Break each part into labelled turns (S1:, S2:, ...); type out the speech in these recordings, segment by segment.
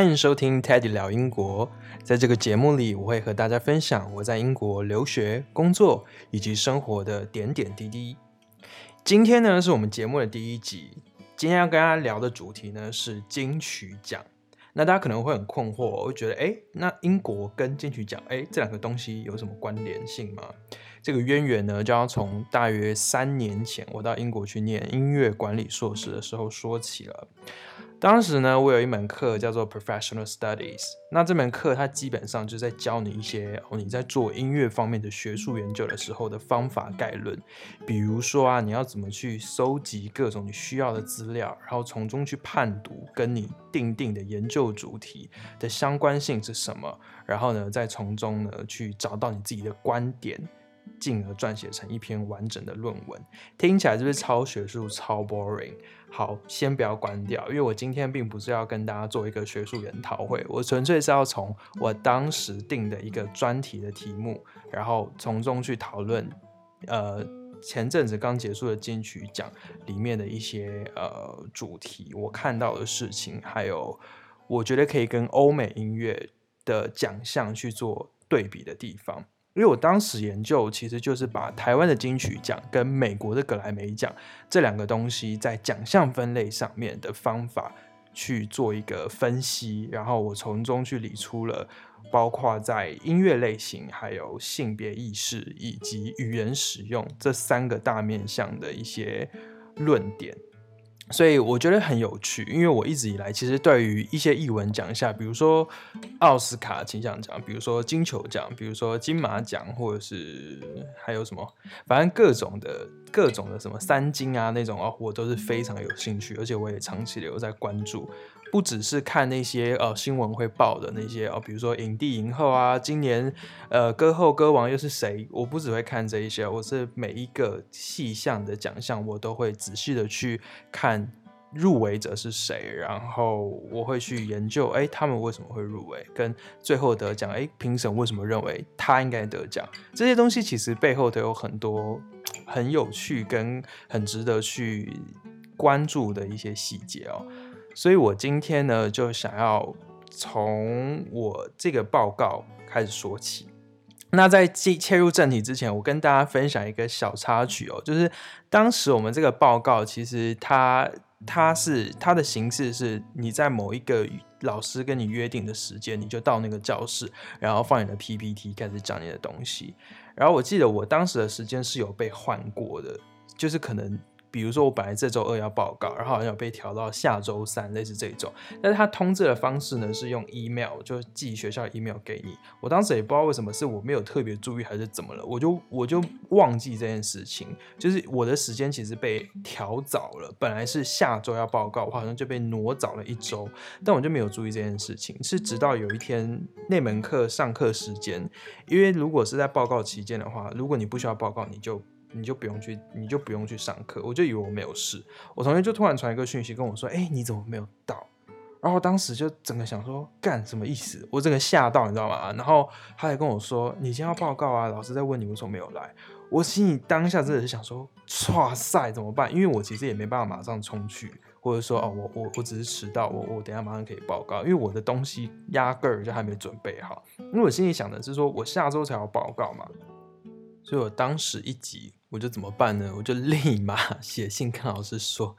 S1: 欢迎收听 Teddy 聊英国。在这个节目里，我会和大家分享我在英国留学、工作以及生活的点点滴滴。今天呢，是我们节目的第一集。今天要跟大家聊的主题呢，是金曲奖。那大家可能会很困惑，我会觉得，哎，那英国跟金曲奖，哎，这两个东西有什么关联性吗？这个渊源呢，就要从大约三年前我到英国去念音乐管理硕士的时候说起了。当时呢，我有一门课叫做 Professional Studies，那这门课它基本上就在教你一些哦，你在做音乐方面的学术研究的时候的方法概论，比如说啊，你要怎么去搜集各种你需要的资料，然后从中去判读跟你定定的研究主题的相关性是什么，然后呢，再从中呢去找到你自己的观点。进而撰写成一篇完整的论文，听起来是不是超学术、超 boring？好，先不要关掉，因为我今天并不是要跟大家做一个学术研讨会，我纯粹是要从我当时定的一个专题的题目，然后从中去讨论，呃，前阵子刚结束的金曲奖里面的一些呃主题，我看到的事情，还有我觉得可以跟欧美音乐的奖项去做对比的地方。因为我当时研究，其实就是把台湾的金曲奖跟美国的格莱美奖这两个东西在奖项分类上面的方法去做一个分析，然后我从中去理出了包括在音乐类型、还有性别意识以及语言使用这三个大面向的一些论点。所以我觉得很有趣，因为我一直以来其实对于一些译文奖项，比如说奥斯卡金像奖，比如说金球奖，比如说金马奖，或者是还有什么，反正各种的各种的什么三金啊那种哦，我都是非常有兴趣，而且我也长期留在关注。不只是看那些呃新闻会报的那些哦，比如说影帝影后啊，今年呃歌后歌王又是谁？我不只会看这一些，我是每一个细项的奖项我都会仔细的去看入围者是谁，然后我会去研究，哎，他们为什么会入围，跟最后得奖，哎，评审为什么认为他应该得奖？这些东西其实背后都有很多很有趣跟很值得去关注的一些细节哦。所以我今天呢，就想要从我这个报告开始说起。那在切切入正题之前，我跟大家分享一个小插曲哦，就是当时我们这个报告，其实它它是它的形式是，你在某一个老师跟你约定的时间，你就到那个教室，然后放你的 PPT 开始讲你的东西。然后我记得我当时的时间是有被换过的，就是可能。比如说，我本来这周二要报告，然后好像有被调到下周三，类似这种。但是他通知的方式呢，是用 email，就是寄学校 email 给你。我当时也不知道为什么，是我没有特别注意还是怎么了，我就我就忘记这件事情。就是我的时间其实被调早了，本来是下周要报告，我好像就被挪早了一周，但我就没有注意这件事情。是直到有一天那门课上课时间，因为如果是在报告期间的话，如果你不需要报告，你就。你就不用去，你就不用去上课。我就以为我没有事，我同学就突然传一个讯息跟我说：“哎、你怎么没有到？”然后当时就整个想说：“干什么意思？”我整个吓到，你知道吗？然后他还跟我说：“你今天要报告啊，老师在问你为什么没有来。”我心里当下真的是想说：“哇塞，怎么办？”因为我其实也没办法马上冲去，或者说哦，我我我只是迟到，我我等下马上可以报告，因为我的东西压根儿就还没准备好。因为我心里想的是说，我下周才要报告嘛，所以我当时一急。我就怎么办呢？我就立马 写信跟老师说：“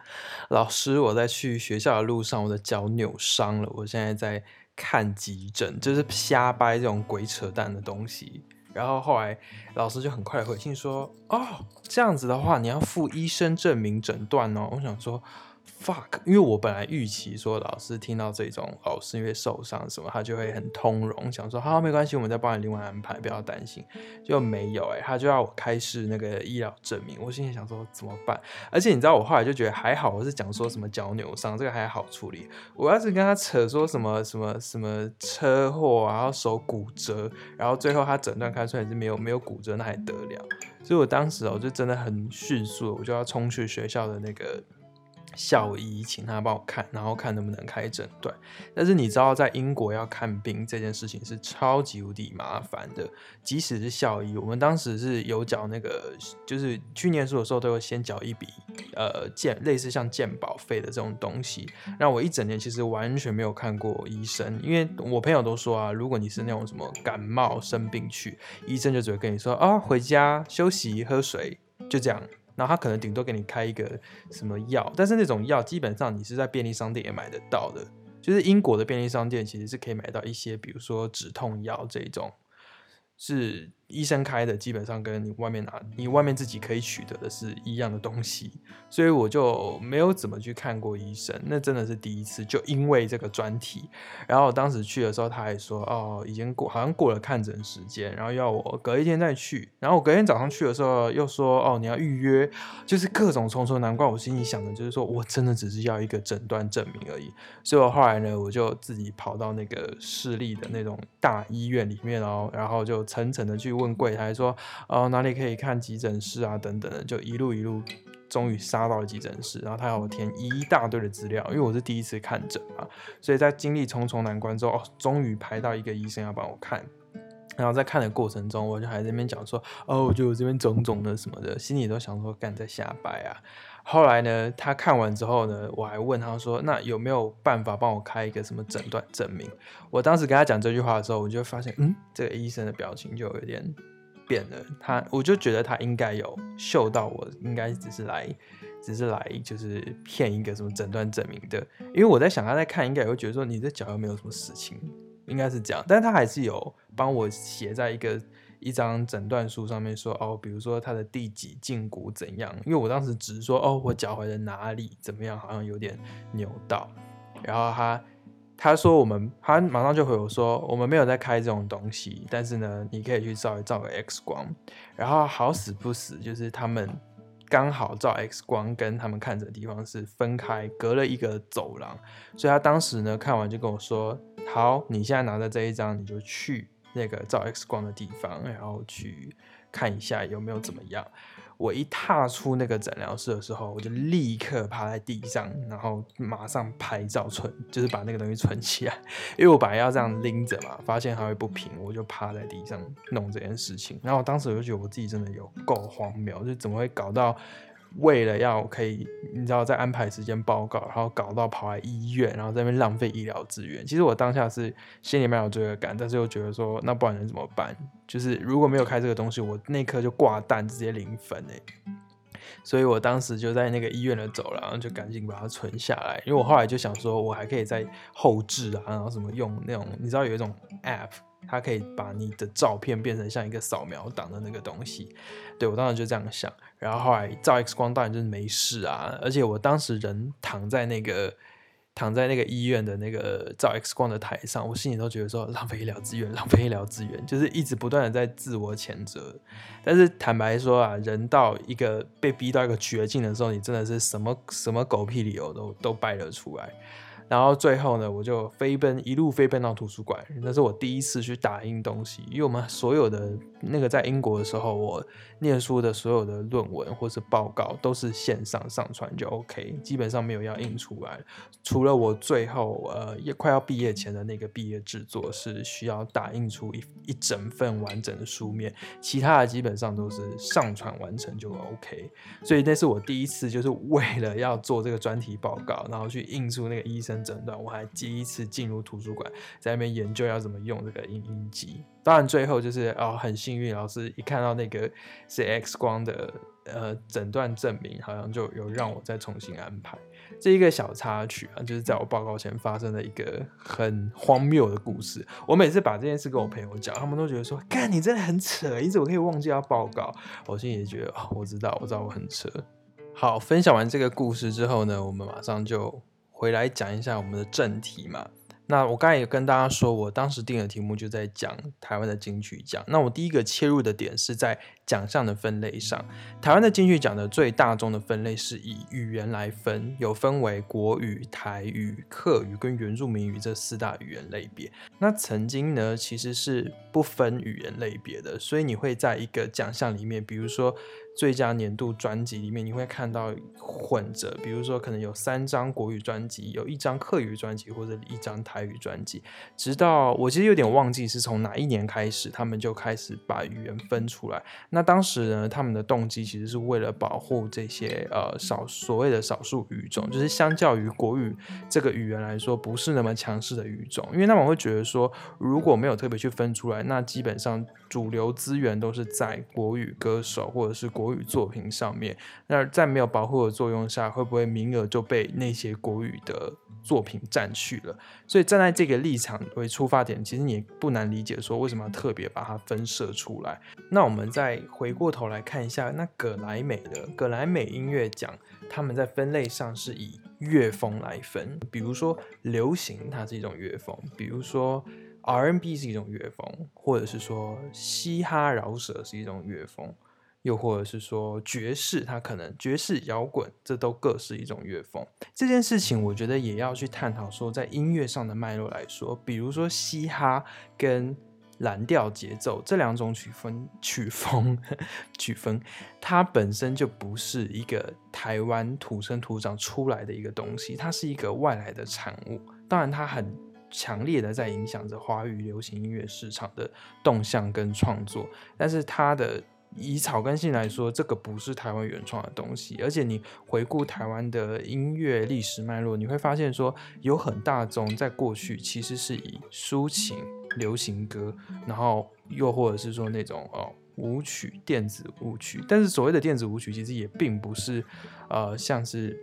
S1: 老师，我在去学校的路上，我的脚扭伤了，我现在在看急诊，就是瞎掰这种鬼扯淡的东西。”然后后来老师就很快回信说：“哦，这样子的话，你要附医生证明诊断哦。”我想说。fuck，因为我本来预期说老师听到这种老师因为受伤什么，他就会很通融，想说好没关系，我们再帮你另外安排，不要担心。就没有哎、他就要我开示那个医疗证明。我心里想说怎么办？而且你知道我后来就觉得还好，我是讲说什么脚扭伤，这个还好处理。我要是跟他扯说什么什么什么车祸，然后手骨折，然后最后他诊断开出来是没有没有骨折，那还得了？所以我当时我就真的很迅速，我就要冲去学校的那个。校医，请他帮我看，然后看能不能开诊断。但是你知道，在英国要看病这件事情是超级无敌麻烦的。即使是校医，我们当时是有缴那个，就是去念书的时候都有先缴一笔，呃，健类似像健保费的这种东西。那我一整年其实完全没有看过医生，因为我朋友都说啊，如果你是那种什么感冒生病去，医生就只会跟你说啊，回家休息喝水，就这样。那他可能顶多给你开一个什么药，但是那种药基本上你是在便利商店也买得到的，就是英国的便利商店其实是可以买到一些，比如说止痛药这种，是。医生开的基本上跟你外面拿，你外面自己可以取得的是一样的东西，所以我就没有怎么去看过医生，那真的是第一次，就因为这个专题。然后我当时去的时候，他还说哦，已经过，好像过了看诊时间，然后要我隔一天再去。然后我隔天早上去的时候，又说哦，你要预约，就是各种重重难怪。我心里想的就是说我真的只是要一个诊断证明而已。所以我后来呢，我就自己跑到那个市立的那种大医院里面哦，然后就层层的去。问柜台说，哦，哪里可以看急诊室啊？等等的，就一路一路，终于杀到了急诊室。然后他要我填一大堆的资料，因为我是第一次看诊嘛，所以在经历重重难关之后，哦，终于排到一个医生要帮我看。然后在看的过程中，我就还在那边讲说，哦，我觉得我这边肿肿的什么的，心里都想说，干在瞎掰啊。后来呢，他看完之后呢，我还问他说：“那有没有办法帮我开一个什么诊断证明？”我当时跟他讲这句话的时候，我就发现，嗯，这个医生的表情就有点变了。他，我就觉得他应该有嗅到我应该只是来，只是来就是骗一个什么诊断证明的。因为我在想他在看，应该也会觉得说你这脚又没有什么事情，应该是这样。但他还是有帮我写在一个。一张诊断书上面说哦，比如说他的第几胫骨怎样？因为我当时只是说哦，我脚踝的哪里怎么样，好像有点扭到。然后他他说我们，他马上就回我说，我们没有在开这种东西，但是呢，你可以去照一照个 X 光。然后好死不死，就是他们刚好照 X 光跟他们看诊的地方是分开，隔了一个走廊。所以他当时呢看完就跟我说，好，你现在拿着这一张，你就去。那个照 X 光的地方，然后去看一下有没有怎么样。我一踏出那个诊疗室的时候，我就立刻趴在地上，然后马上拍照存，就是把那个东西存起来。因为我本来要这样拎着嘛，发现它会不平，我就趴在地上弄这件事情。然后我当时我就觉得我自己真的有够荒谬，就怎么会搞到？为了要可以，你知道，在安排时间报告，然后搞到跑来医院，然后在那边浪费医疗资源。其实我当下是心里面有罪恶感，但是又觉得说，那不然能怎么办？就是如果没有开这个东西，我那刻就挂蛋，直接零分哎。所以我当时就在那个医院的走廊，就赶紧把它存下来。因为我后来就想说，我还可以在后置啊，然后什么用那种，你知道有一种 app。它可以把你的照片变成像一个扫描档的那个东西，对，我当时就这样想，然后后来照 X 光当然就是没事啊，而且我当时人躺在那个躺在那个医院的那个照 X 光的台上，我心里都觉得说浪费医疗资源，浪费医疗资源，就是一直不断的在自我谴责。但是坦白说啊，人到一个被逼到一个绝境的时候，你真的是什么什么狗屁理由都都掰得出来。然后最后呢，我就飞奔，一路飞奔到图书馆。那是我第一次去打印东西，因为我们所有的那个在英国的时候，我念书的所有的论文或是报告都是线上上传就 OK，基本上没有要印出来。除了我最后呃也快要毕业前的那个毕业制作是需要打印出一一整份完整的书面，其他的基本上都是上传完成就 OK。所以那是我第一次就是为了要做这个专题报告，然后去印出那个医生诊断，我还第一次进入图书馆，在那边研究要怎么用这个影音机。当然最后就是哦，很幸运，老师一看到那个是 X 光的呃诊断证明，好像就有让我再重新安排。这一个小插曲啊，就是在我报告前发生的一个很荒谬的故事。我每次把这件事跟我朋友讲，他们都觉得说：“干，你真的很扯，你怎么可以忘记要报告？”我心里也觉得哦，我知道，我知道我很扯。好，分享完这个故事之后呢，我们马上就。回来讲一下我们的正题嘛。那我刚才也跟大家说，我当时定的题目就在讲台湾的金曲奖。那我第一个切入的点是在奖项的分类上，台湾的金曲奖的最大宗的分类是以语言来分，有分为国语、台语、客语跟原住民语这四大语言类别。那曾经呢，其实是不分语言类别的，所以你会在一个奖项里面，比如说。最佳年度专辑里面，你会看到混着，比如说可能有三张国语专辑，有一张客语专辑，或者一张台语专辑。直到我其实有点忘记是从哪一年开始，他们就开始把语言分出来。那当时呢，他们的动机其实是为了保护这些呃少所谓的少数语种，就是相较于国语这个语言来说，不是那么强势的语种。因为他们会觉得说，如果没有特别去分出来，那基本上主流资源都是在国语歌手或者是国。国语作品上面，那在没有保护的作用下，会不会名额就被那些国语的作品占去了？所以站在这个立场为出发点，其实你也不难理解，说为什么要特别把它分设出来。那我们再回过头来看一下，那葛莱美的葛莱美音乐奖，他们在分类上是以乐风来分，比如说流行，它是一种乐风；比如说 R&B 是一种乐风，或者是说嘻哈饶舌是一种乐风。又或者是说爵士，它可能爵士摇滚，这都各是一种乐风。这件事情，我觉得也要去探讨说，在音乐上的脉络来说，比如说嘻哈跟蓝调节奏这两种曲风曲风曲风，它本身就不是一个台湾土生土长出来的一个东西，它是一个外来的产物。当然，它很强烈的在影响着华语流行音乐市场的动向跟创作，但是它的。以草根性来说，这个不是台湾原创的东西，而且你回顾台湾的音乐历史脉络，你会发现说有很大宗在过去其实是以抒情、流行歌，然后又或者是说那种哦舞曲、电子舞曲，但是所谓的电子舞曲其实也并不是呃像是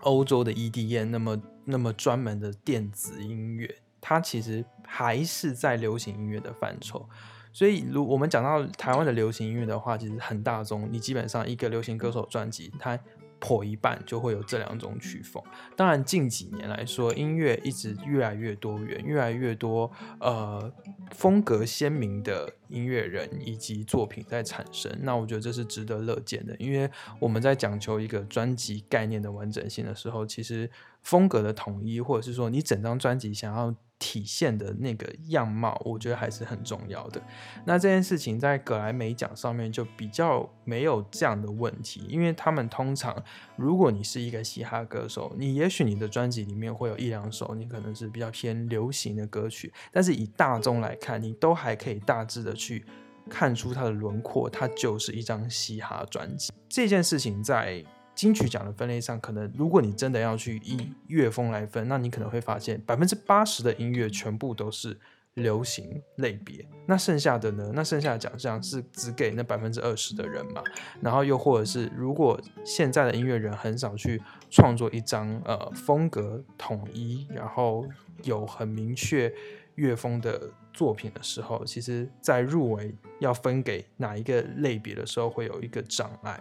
S1: 欧洲的 EDM 那么那么专门的电子音乐，它其实还是在流行音乐的范畴。所以，如我们讲到台湾的流行音乐的话，其实很大宗。你基本上一个流行歌手专辑，它破一半就会有这两种曲风。当然，近几年来说，音乐一直越来越多元，越来越多呃风格鲜明的音乐人以及作品在产生。那我觉得这是值得乐见的，因为我们在讲求一个专辑概念的完整性的时候，其实风格的统一，或者是说你整张专辑想要。体现的那个样貌，我觉得还是很重要的。那这件事情在葛莱美奖上面就比较没有这样的问题，因为他们通常，如果你是一个嘻哈歌手，你也许你的专辑里面会有一两首你可能是比较偏流行的歌曲，但是以大众来看，你都还可以大致的去看出它的轮廓，它就是一张嘻哈专辑。这件事情在。金曲奖的分类上，可能如果你真的要去以乐风来分，那你可能会发现百分之八十的音乐全部都是流行类别。那剩下的呢？那剩下的奖项是只给那百分之二十的人嘛？然后又或者是，如果现在的音乐人很少去创作一张呃风格统一，然后有很明确乐风的作品的时候，其实在入围要分给哪一个类别的时候，会有一个障碍。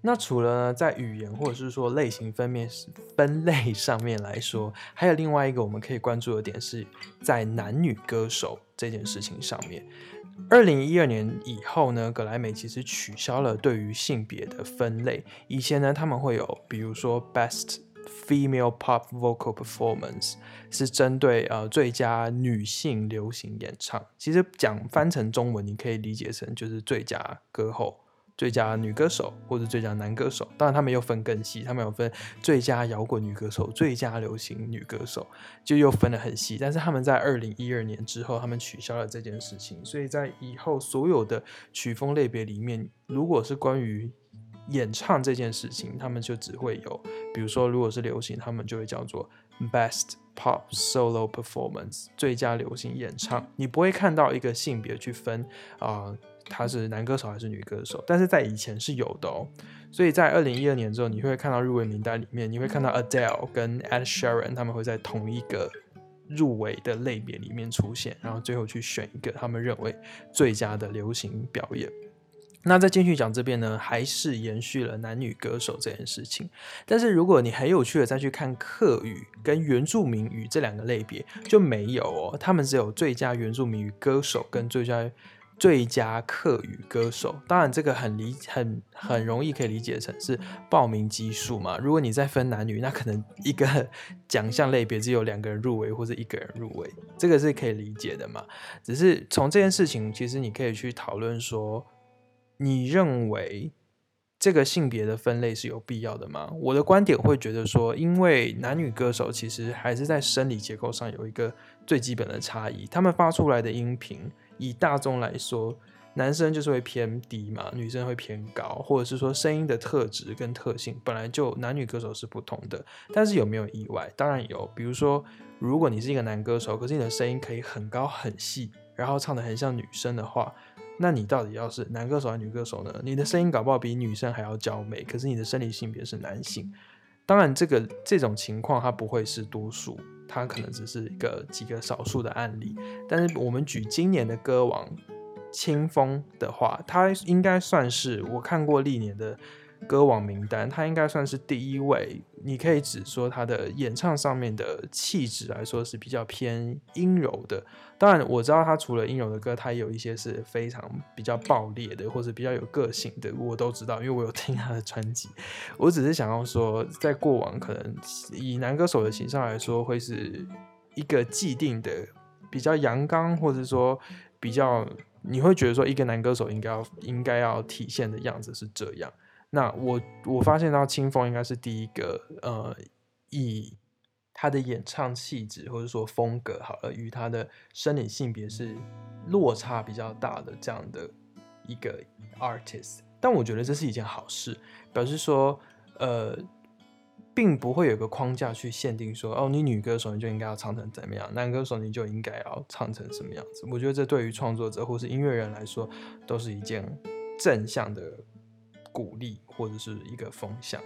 S1: 那除了呢，在语言或者是说类型分面分类上面来说，还有另外一个我们可以关注的点是在男女歌手这件事情上面。二零一二年以后呢，格莱美其实取消了对于性别的分类。以前呢，他们会有，比如说 Best Female Pop Vocal Performance 是针对呃最佳女性流行演唱。其实讲翻成中文，你可以理解成就是最佳歌后。最佳女歌手或者最佳男歌手，当然他们又分更细，他们有分最佳摇滚女歌手、最佳流行女歌手，就又分得很细。但是他们在二零一二年之后，他们取消了这件事情，所以在以后所有的曲风类别里面，如果是关于演唱这件事情，他们就只会有，比如说如果是流行，他们就会叫做 Best Pop Solo Performance 最佳流行演唱，你不会看到一个性别去分啊。他是男歌手还是女歌手？但是在以前是有的哦，所以在二零一二年之后，你会看到入围名单里面，你会看到 Adele 跟 Ed Sheeran 他们会在同一个入围的类别里面出现，然后最后去选一个他们认为最佳的流行表演。那在金曲奖这边呢，还是延续了男女歌手这件事情。但是如果你很有趣的再去看客语跟原住民语这两个类别，就没有哦，他们只有最佳原住民语歌手跟最佳最佳客语歌手。当然，这个很理很很容易可以理解成是报名基数嘛。如果你再分男女，那可能一个奖项类别只有两个人入围或者一个人入围，这个是可以理解的嘛。只是从这件事情，其实你可以去讨论说。你认为这个性别的分类是有必要的吗？我的观点会觉得说，因为男女歌手其实还是在生理结构上有一个最基本的差异，他们发出来的音频，以大众来说，男生就是会偏低嘛，女生会偏高，或者是说声音的特质跟特性本来就男女歌手是不同的。但是有没有意外？当然有，比如说，如果你是一个男歌手，可是你的声音可以很高很细，然后唱得很像女生的话。那你到底要是男歌手还是女歌手呢？你的声音搞不好比女生还要娇美，可是你的生理性别是男性。当然，这个这种情况它不会是多数，它可能只是一个几个少数的案例。但是我们举今年的歌王清风的话，他应该算是我看过历年的。歌王名单，他应该算是第一位。你可以只说他的演唱上面的气质来说是比较偏阴柔的。当然，我知道他除了阴柔的歌，他也有一些是非常比较爆裂的，或者比较有个性的，我都知道，因为我有听他的专辑。我只是想要说，在过往可能以男歌手的形象来说，会是一个既定的比较阳刚，或者说比较你会觉得说一个男歌手应该要应该要体现的样子是这样。那我我发现到清风应该是第一个，呃，以他的演唱气质或者说风格好了，与他的生理性别是落差比较大的这样的一个 artist。但我觉得这是一件好事，表示说，呃，并不会有个框架去限定说，哦，你女歌手你就应该要唱成怎么样，男歌手你就应该要唱成什么样子。我觉得这对于创作者或是音乐人来说，都是一件正向的。鼓励或者是一个风向。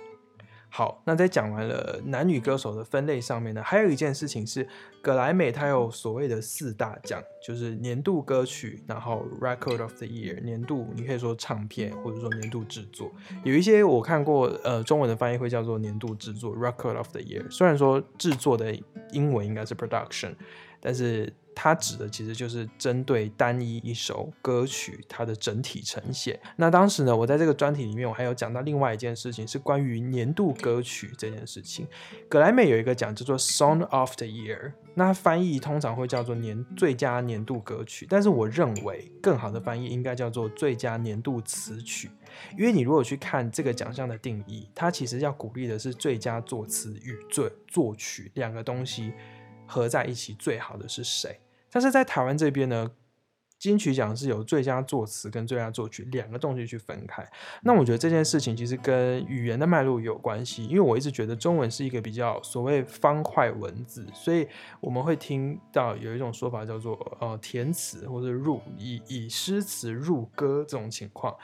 S1: 好，那在讲完了男女歌手的分类上面呢，还有一件事情是，葛莱美它有所谓的四大奖，就是年度歌曲，然后 Record of the Year 年度，你可以说唱片或者说年度制作，有一些我看过，呃，中文的翻译会叫做年度制作 Record of the Year，虽然说制作的英文应该是 Production，但是。它指的其实就是针对单一一首歌曲它的整体呈现。那当时呢，我在这个专题里面，我还有讲到另外一件事情，是关于年度歌曲这件事情。格莱美有一个奖叫做 Song of the Year，那翻译通常会叫做年最佳年度歌曲，但是我认为更好的翻译应该叫做最佳年度词曲，因为你如果去看这个奖项的定义，它其实要鼓励的是最佳作词与最作曲两个东西。合在一起最好的是谁？但是在台湾这边呢，金曲奖是有最佳作词跟最佳作曲两个东西去分开。那我觉得这件事情其实跟语言的脉络有关系，因为我一直觉得中文是一个比较所谓方块文字，所以我们会听到有一种说法叫做呃填词或者入以以诗词入歌这种情况，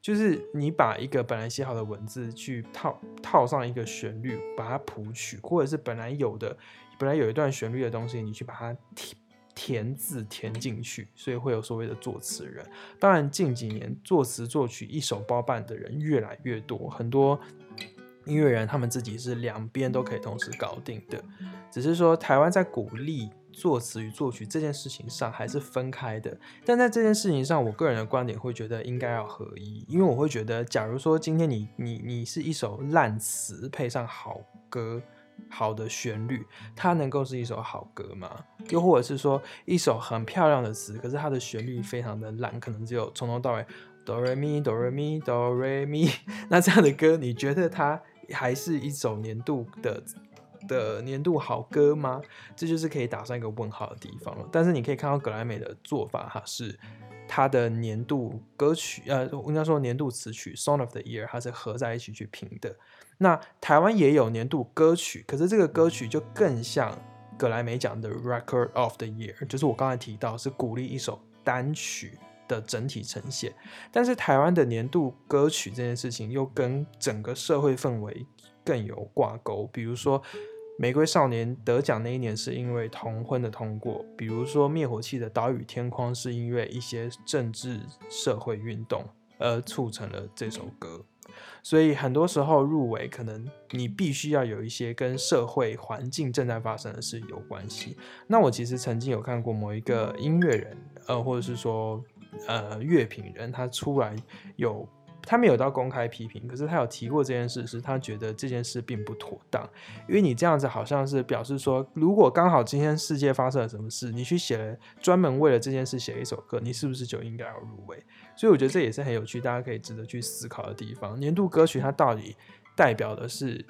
S1: 就是你把一个本来写好的文字去套套上一个旋律，把它谱曲，或者是本来有的。本来有一段旋律的东西，你去把它填填字填进去，所以会有所谓的作词人。当然，近几年作词作曲一手包办的人越来越多，很多音乐人他们自己是两边都可以同时搞定的。只是说，台湾在鼓励作词与作曲这件事情上还是分开的。但在这件事情上，我个人的观点会觉得应该要合一，因为我会觉得，假如说今天你你你是一首烂词配上好歌。好的旋律，它能够是一首好歌吗？又或者是说，一首很漂亮的词，可是它的旋律非常的烂，可能只有从头到尾哆来咪哆来咪哆来咪，那这样的歌，你觉得它还是一首年度的的年度好歌吗？这就是可以打上一个问号的地方了。但是你可以看到格莱美的做法，哈，是它的年度歌曲，呃，应该说年度词曲 Song of the Year，它是合在一起去评的。那台湾也有年度歌曲，可是这个歌曲就更像葛莱美奖的 Record of the Year，就是我刚才提到是鼓励一首单曲的整体呈现。但是台湾的年度歌曲这件事情又跟整个社会氛围更有挂钩，比如说《玫瑰少年》得奖那一年是因为同婚的通过，比如说灭火器的《岛屿天空》是因为一些政治社会运动。而促成了这首歌。所以很多时候入围，可能你必须要有一些跟社会环境正在发生的事有关系。那我其实曾经有看过某一个音乐人，呃，或者是说呃乐评人，他出来有。他没有到公开批评，可是他有提过这件事，是他觉得这件事并不妥当，因为你这样子好像是表示说，如果刚好今天世界发生了什么事，你去写了专门为了这件事写一首歌，你是不是就应该要入围？所以我觉得这也是很有趣，大家可以值得去思考的地方。年度歌曲它到底代表的是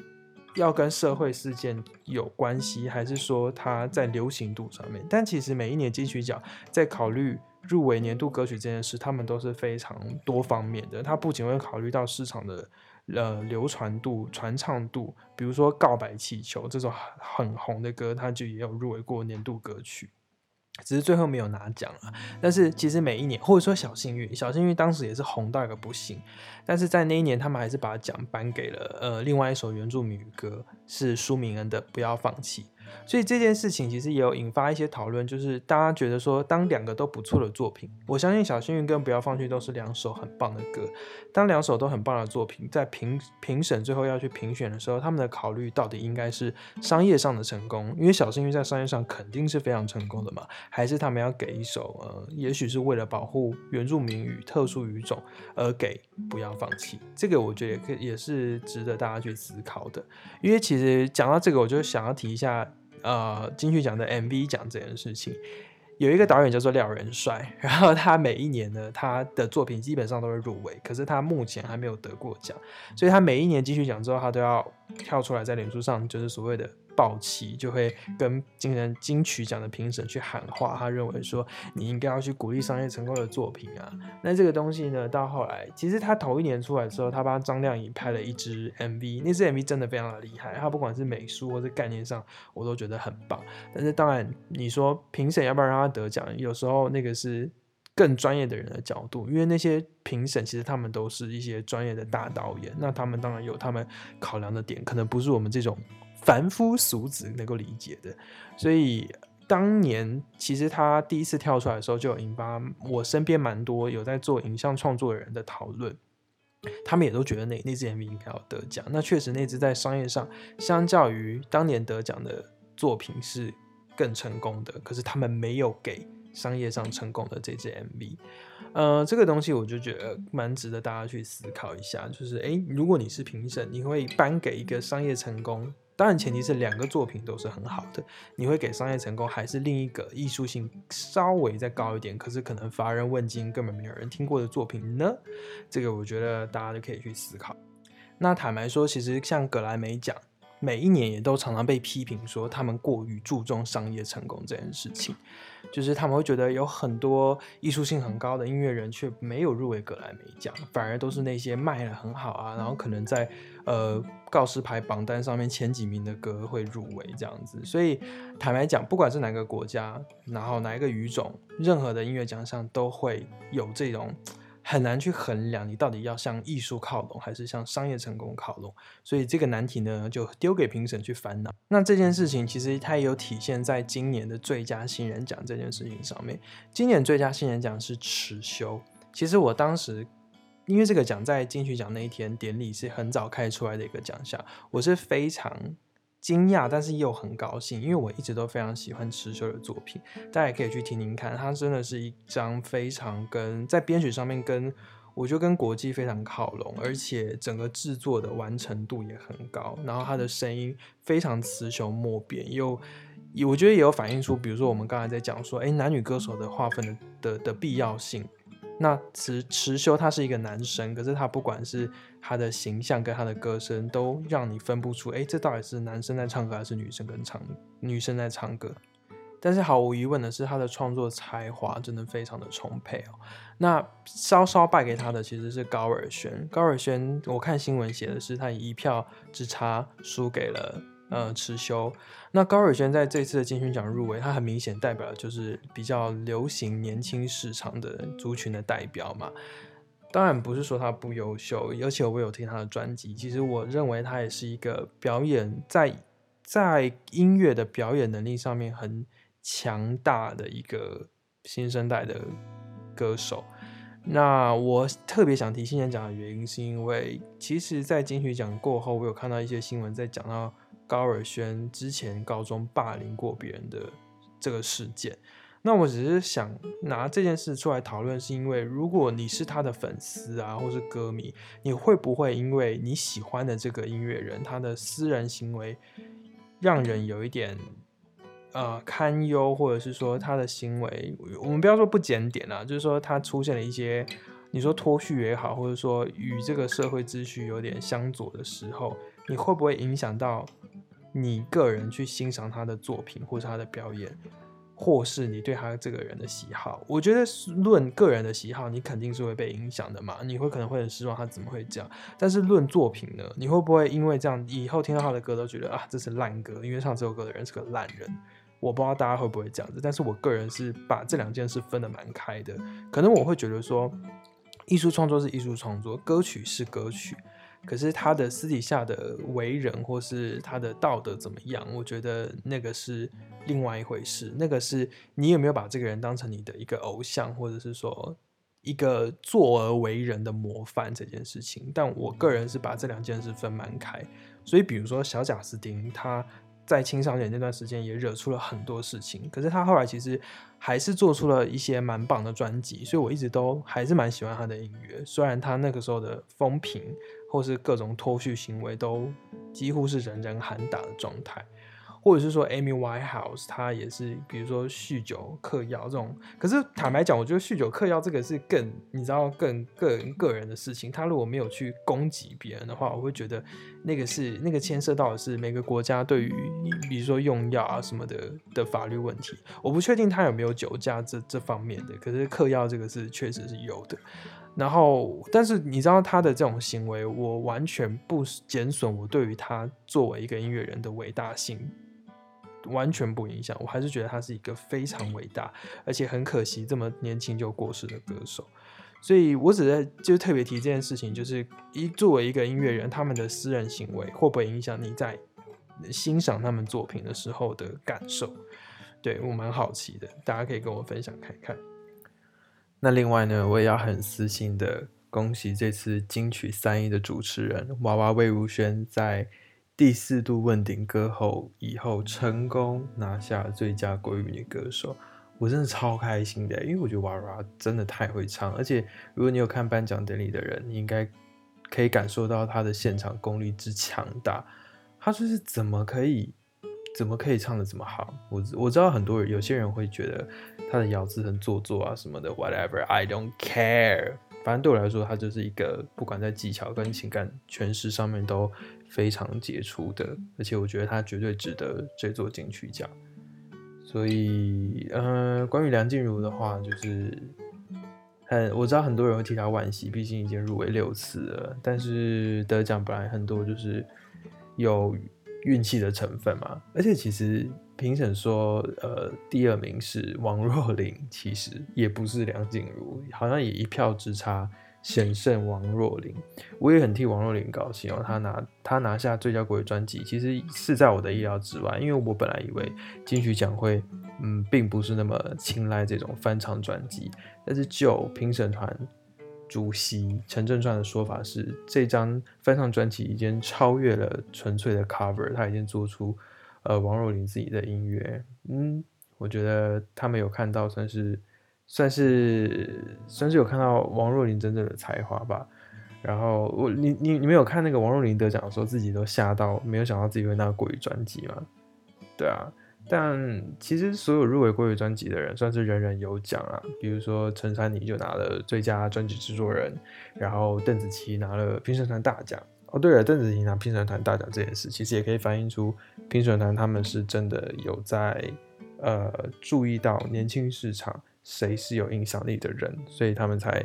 S1: 要跟社会事件有关系，还是说它在流行度上面？但其实每一年金曲奖在考虑。入围年度歌曲这件事，他们都是非常多方面的。他不仅会考虑到市场的呃流传度、传唱度，比如说《告白气球》这种很红的歌，他就也有入围过年度歌曲，只是最后没有拿奖了。但是其实每一年，或者说小幸运，小幸运当时也是红到一个不行，但是在那一年，他们还是把奖颁给了呃另外一首原住民语歌，是舒明恩的《不要放弃》。所以这件事情其实也有引发一些讨论，就是大家觉得说，当两个都不错的作品，我相信《小幸运》跟《不要放弃》都是两首很棒的歌。当两首都很棒的作品，在评评审最后要去评选的时候，他们的考虑到底应该是商业上的成功，因为《小幸运》在商业上肯定是非常成功的嘛，还是他们要给一首呃，也许是为了保护原住民语特殊语种而给《不要放弃》？这个我觉得也可也是值得大家去思考的。因为其实讲到这个，我就想要提一下。呃，金曲奖的 MV 奖这件事情，有一个导演叫做廖仁帅，然后他每一年呢，他的作品基本上都会入围，可是他目前还没有得过奖，所以他每一年金曲奖之后，他都要跳出来在脸书上，就是所谓的。爆气就会跟今年金曲奖的评审去喊话，他认为说你应该要去鼓励商业成功的作品啊。那这个东西呢，到后来其实他头一年出来的时候，他帮张靓颖拍了一支 MV，那支 MV 真的非常的厉害，他不管是美术或者概念上，我都觉得很棒。但是当然，你说评审要不要让他得奖，有时候那个是更专业的人的角度，因为那些评审其实他们都是一些专业的大导演，那他们当然有他们考量的点，可能不是我们这种。凡夫俗子能够理解的，所以当年其实他第一次跳出来的时候，就有引发我身边蛮多有在做影像创作的人的讨论。他们也都觉得那那支 MV 应该要得奖。那确实那支在商业上，相较于当年得奖的作品是更成功的，可是他们没有给商业上成功的这支 MV。呃，这个东西我就觉得蛮值得大家去思考一下，就是诶，如果你是评审，你会颁给一个商业成功？当然，前提是两个作品都是很好的。你会给商业成功，还是另一个艺术性稍微再高一点，可是可能乏人问津，根本没有人听过的作品呢？这个我觉得大家都可以去思考。那坦白说，其实像格莱美奖。每一年也都常常被批评说他们过于注重商业成功这件事情，就是他们会觉得有很多艺术性很高的音乐人却没有入围格莱美奖，反而都是那些卖得很好啊，然后可能在呃告示牌榜单上面前几名的歌会入围这样子。所以坦白讲，不管是哪个国家，然后哪一个语种，任何的音乐奖项都会有这种。很难去衡量你到底要向艺术靠拢，还是向商业成功靠拢，所以这个难题呢，就丢给评审去烦恼。那这件事情其实它也有体现在今年的最佳新人奖这件事情上面。今年最佳新人奖是持修。其实我当时因为这个奖在金曲奖那一天典礼是很早开出来的一个奖项，我是非常。惊讶，但是又很高兴，因为我一直都非常喜欢持修的作品，大家也可以去听听看，它真的是一张非常跟在编曲上面跟我觉得跟国际非常靠拢，而且整个制作的完成度也很高，然后它的声音非常雌雄莫辨，又我觉得也有反映出，比如说我们刚才在讲说，诶，男女歌手的划分的的的必要性。那持持修他是一个男生，可是他不管是他的形象跟他的歌声，都让你分不出，哎，这到底是男生在唱歌还是女生跟唱女生在唱歌？但是毫无疑问的是，他的创作才华真的非常的充沛哦。那稍稍败给他的其实是高尔宣，高尔宣我看新闻写的是他以一票之差输给了。呃，持修。那高尔轩在这次的金曲奖入围，他很明显代表的就是比较流行年轻市场的族群的代表嘛。当然不是说他不优秀，而且我有听他的专辑，其实我认为他也是一个表演在在音乐的表演能力上面很强大的一个新生代的歌手。那我特别想提新人奖的原因，是因为其实，在金曲奖过后，我有看到一些新闻在讲到高尔宣之前高中霸凌过别人的这个事件。那我只是想拿这件事出来讨论，是因为如果你是他的粉丝啊，或是歌迷，你会不会因为你喜欢的这个音乐人他的私人行为，让人有一点呃堪忧，或者是说他的行为，我们不要说不检点啊，就是说他出现了一些你说脱序也好，或者说与这个社会秩序有点相左的时候，你会不会影响到你个人去欣赏他的作品或是他的表演？或是你对他这个人的喜好，我觉得论个人的喜好，你肯定是会被影响的嘛。你会可能会很失望，他怎么会这样？但是论作品呢？你会不会因为这样，以后听到他的歌都觉得啊，这是烂歌？因为唱这首歌的人是个烂人。我不知道大家会不会这样子，但是我个人是把这两件事分得蛮开的。可能我会觉得说，艺术创作是艺术创作，歌曲是歌曲。可是他的私底下的为人，或是他的道德怎么样？我觉得那个是另外一回事。那个是你有没有把这个人当成你的一个偶像，或者是说一个作而为人的模范这件事情。但我个人是把这两件事分蛮开。所以，比如说小贾斯汀，他在青少年那段时间也惹出了很多事情。可是他后来其实还是做出了一些蛮棒的专辑，所以我一直都还是蛮喜欢他的音乐。虽然他那个时候的风评。或是各种脱序行为都几乎是人人喊打的状态，或者是说 Amy White House 她也是，比如说酗酒、嗑药这种。可是坦白讲，我觉得酗酒、嗑药这个是更你知道更个人个人的事情。他如果没有去攻击别人的话，我会觉得那个是那个牵涉到的是每个国家对于比如说用药啊什么的的法律问题。我不确定他有没有酒驾这这方面的，可是嗑药这个是确实是有的。然后，但是你知道他的这种行为，我完全不减损我对于他作为一个音乐人的伟大性，完全不影响。我还是觉得他是一个非常伟大，而且很可惜这么年轻就过世的歌手。所以我只是就特别提这件事情，就是一作为一个音乐人，他们的私人行为会不会影响你在欣赏他们作品的时候的感受？对，我蛮好奇的，大家可以跟我分享看看。那另外呢，我也要很私心的恭喜这次金曲三一的主持人娃娃魏如萱，在第四度问鼎歌后以后，成功拿下最佳国语女歌手，我真的超开心的，因为我觉得娃娃真的太会唱，而且如果你有看颁奖典礼的人，你应该可以感受到她的现场功力之强大，她就是怎么可以。怎么可以唱得这么好？我我知道很多人，有些人会觉得他的咬字很做作啊什么的，whatever，I don't care。反正对我来说，他就是一个不管在技巧跟情感诠释上面都非常杰出的，而且我觉得他绝对值得这座金曲奖。所以，呃，关于梁静茹的话，就是很我知道很多人会替他惋惜，毕竟已经入围六次了，但是得奖本来很多就是有。运气的成分嘛，而且其实评审说，呃，第二名是王若琳，其实也不是梁静茹，好像也一票之差险胜王若琳。我也很替王若琳高兴哦，她拿她拿下最佳国语专辑，其实是在我的意料之外，因为我本来以为金曲奖会，嗯，并不是那么青睐这种翻唱专辑，但是就评审团。主席陈正川的说法是，这张翻唱专辑已经超越了纯粹的 cover，他已经做出呃王若琳自己的音乐。嗯，我觉得他们有看到，算是算是算是有看到王若琳真正的才华吧。然后我你你你没有看那个王若琳得奖的时候，自己都吓到，没有想到自己会拿国语专辑吗？对啊。但其实所有入围国语专辑的人，算是人人有奖啊。比如说陈珊妮就拿了最佳专辑制作人，然后邓紫棋拿了评审团大奖。哦，对了，邓紫棋拿评审团大奖这件事，其实也可以反映出评审团他们是真的有在呃注意到年轻市场谁是有影响力的人，所以他们才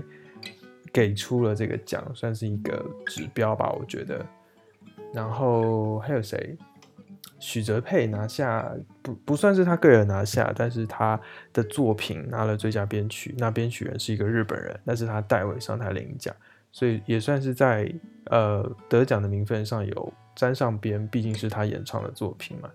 S1: 给出了这个奖，算是一个指标吧，我觉得。然后还有谁？许哲佩拿下不不算是他个人拿下，但是他的作品拿了最佳编曲，那编曲人是一个日本人，但是他代为上台领奖，所以也算是在呃得奖的名分上有沾上边，毕竟是他演唱的作品嘛。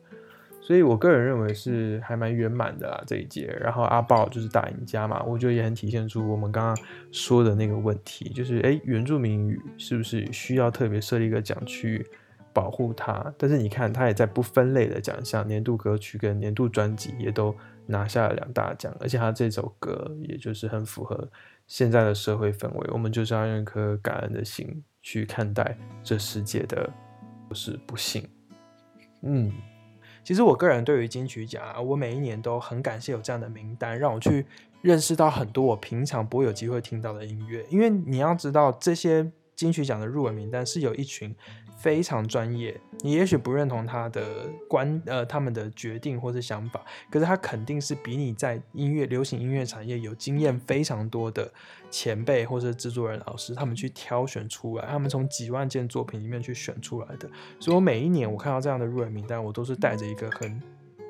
S1: 所以我个人认为是还蛮圆满的啦这一届。然后阿豹就是大赢家嘛，我觉得也很体现出我们刚刚说的那个问题，就是诶，原住民语是不是需要特别设立一个奖区保护它？但是你看，他也在不分类的奖项，年度歌曲跟年度专辑也都拿下了两大奖，而且他这首歌也就是很符合现在的社会氛围，我们就是要用一颗感恩的心去看待这世界的不是不幸，嗯。其实我个人对于金曲奖啊，我每一年都很感谢有这样的名单，让我去认识到很多我平常不会有机会听到的音乐。因为你要知道，这些金曲奖的入围名单是有一群。非常专业，你也许不认同他的观，呃，他们的决定或是想法，可是他肯定是比你在音乐、流行音乐产业有经验非常多的前辈或是制作人老师，他们去挑选出来，他们从几万件作品里面去选出来的。所以我每一年我看到这样的入围名单，我都是带着一个很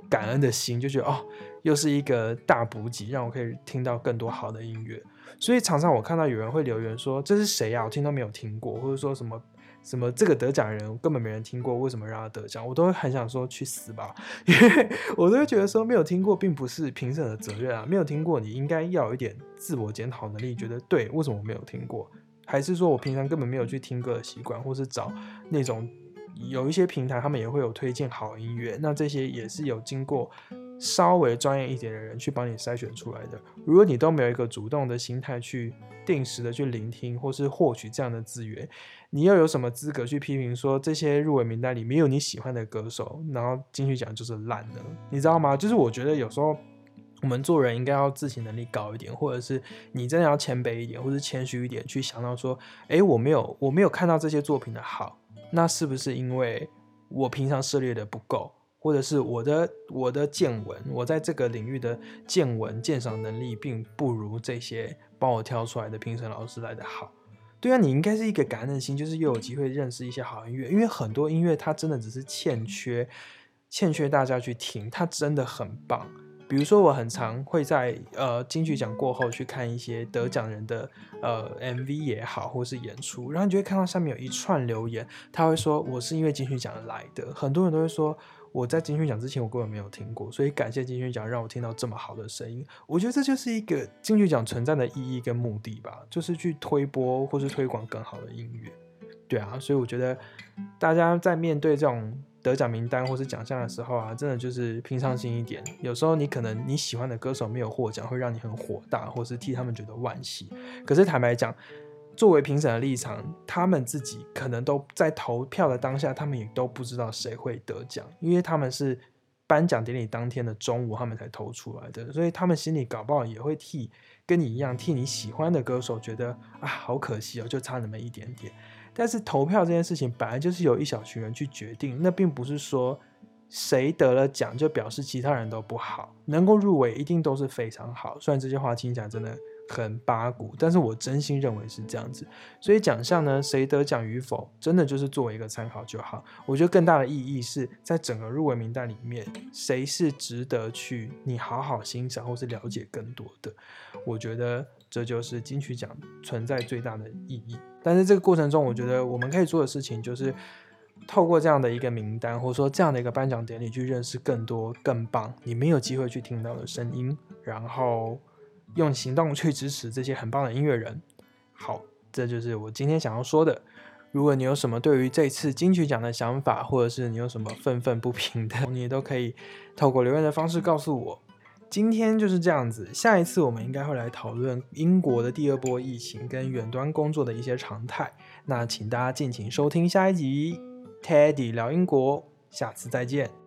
S1: 感恩的心，就觉得哦，又是一个大补给，让我可以听到更多好的音乐。所以常常我看到有人会留言说：“这是谁呀？我听都没有听过。”或者说什么。什么这个得奖人根本没人听过，为什么让他得奖？我都会很想说去死吧，因为我都会觉得说没有听过并不是评审的责任啊，没有听过你应该要有一点自我检讨能力，觉得对，为什么我没有听过？还是说我平常根本没有去听歌的习惯，或是找那种有一些平台他们也会有推荐好音乐，那这些也是有经过。稍微专业一点的人去帮你筛选出来的。如果你都没有一个主动的心态去定时的去聆听或是获取这样的资源，你又有什么资格去批评说这些入围名单里没有你喜欢的歌手，然后进去讲就是烂的？你知道吗？就是我觉得有时候我们做人应该要自省能力高一点，或者是你真的要谦卑一点，或是谦虚一点，去想到说，哎，我没有我没有看到这些作品的好，那是不是因为我平常涉猎的不够？或者是我的我的见闻，我在这个领域的见闻鉴赏能力，并不如这些帮我挑出来的评审老师来的好。对啊，你应该是一个感恩的心，就是又有机会认识一些好音乐，因为很多音乐它真的只是欠缺欠缺大家去听，它真的很棒。比如说，我很常会在呃金曲奖过后去看一些得奖人的呃 MV 也好，或是演出，然后你就会看到下面有一串留言，他会说我是因为金曲奖来的，很多人都会说。我在金曲奖之前，我根本没有听过，所以感谢金曲奖让我听到这么好的声音。我觉得这就是一个金曲奖存在的意义跟目的吧，就是去推播或是推广更好的音乐。对啊，所以我觉得大家在面对这种得奖名单或是奖项的时候啊，真的就是平常心一点。有时候你可能你喜欢的歌手没有获奖，会让你很火大，或是替他们觉得惋惜。可是坦白讲，作为评审的立场，他们自己可能都在投票的当下，他们也都不知道谁会得奖，因为他们是颁奖典礼当天的中午，他们才投出来的，所以他们心里搞不好也会替跟你一样，替你喜欢的歌手觉得啊，好可惜哦，就差那么一点点。但是投票这件事情本来就是由一小群人去决定，那并不是说谁得了奖就表示其他人都不好，能够入围一定都是非常好。虽然这些话听起来真的。很八股，但是我真心认为是这样子，所以奖项呢，谁得奖与否，真的就是作为一个参考就好。我觉得更大的意义是在整个入围名单里面，谁是值得去你好好欣赏或是了解更多的。我觉得这就是金曲奖存在最大的意义。但是这个过程中，我觉得我们可以做的事情就是透过这样的一个名单，或者说这样的一个颁奖典礼，去认识更多更棒你没有机会去听到的声音，然后。用行动去支持这些很棒的音乐人。好，这就是我今天想要说的。如果你有什么对于这次金曲奖的想法，或者是你有什么愤愤不平的，你也都可以透过留言的方式告诉我。今天就是这样子，下一次我们应该会来讨论英国的第二波疫情跟远端工作的一些常态。那请大家敬请收听下一集，Teddy 聊英国，下次再见。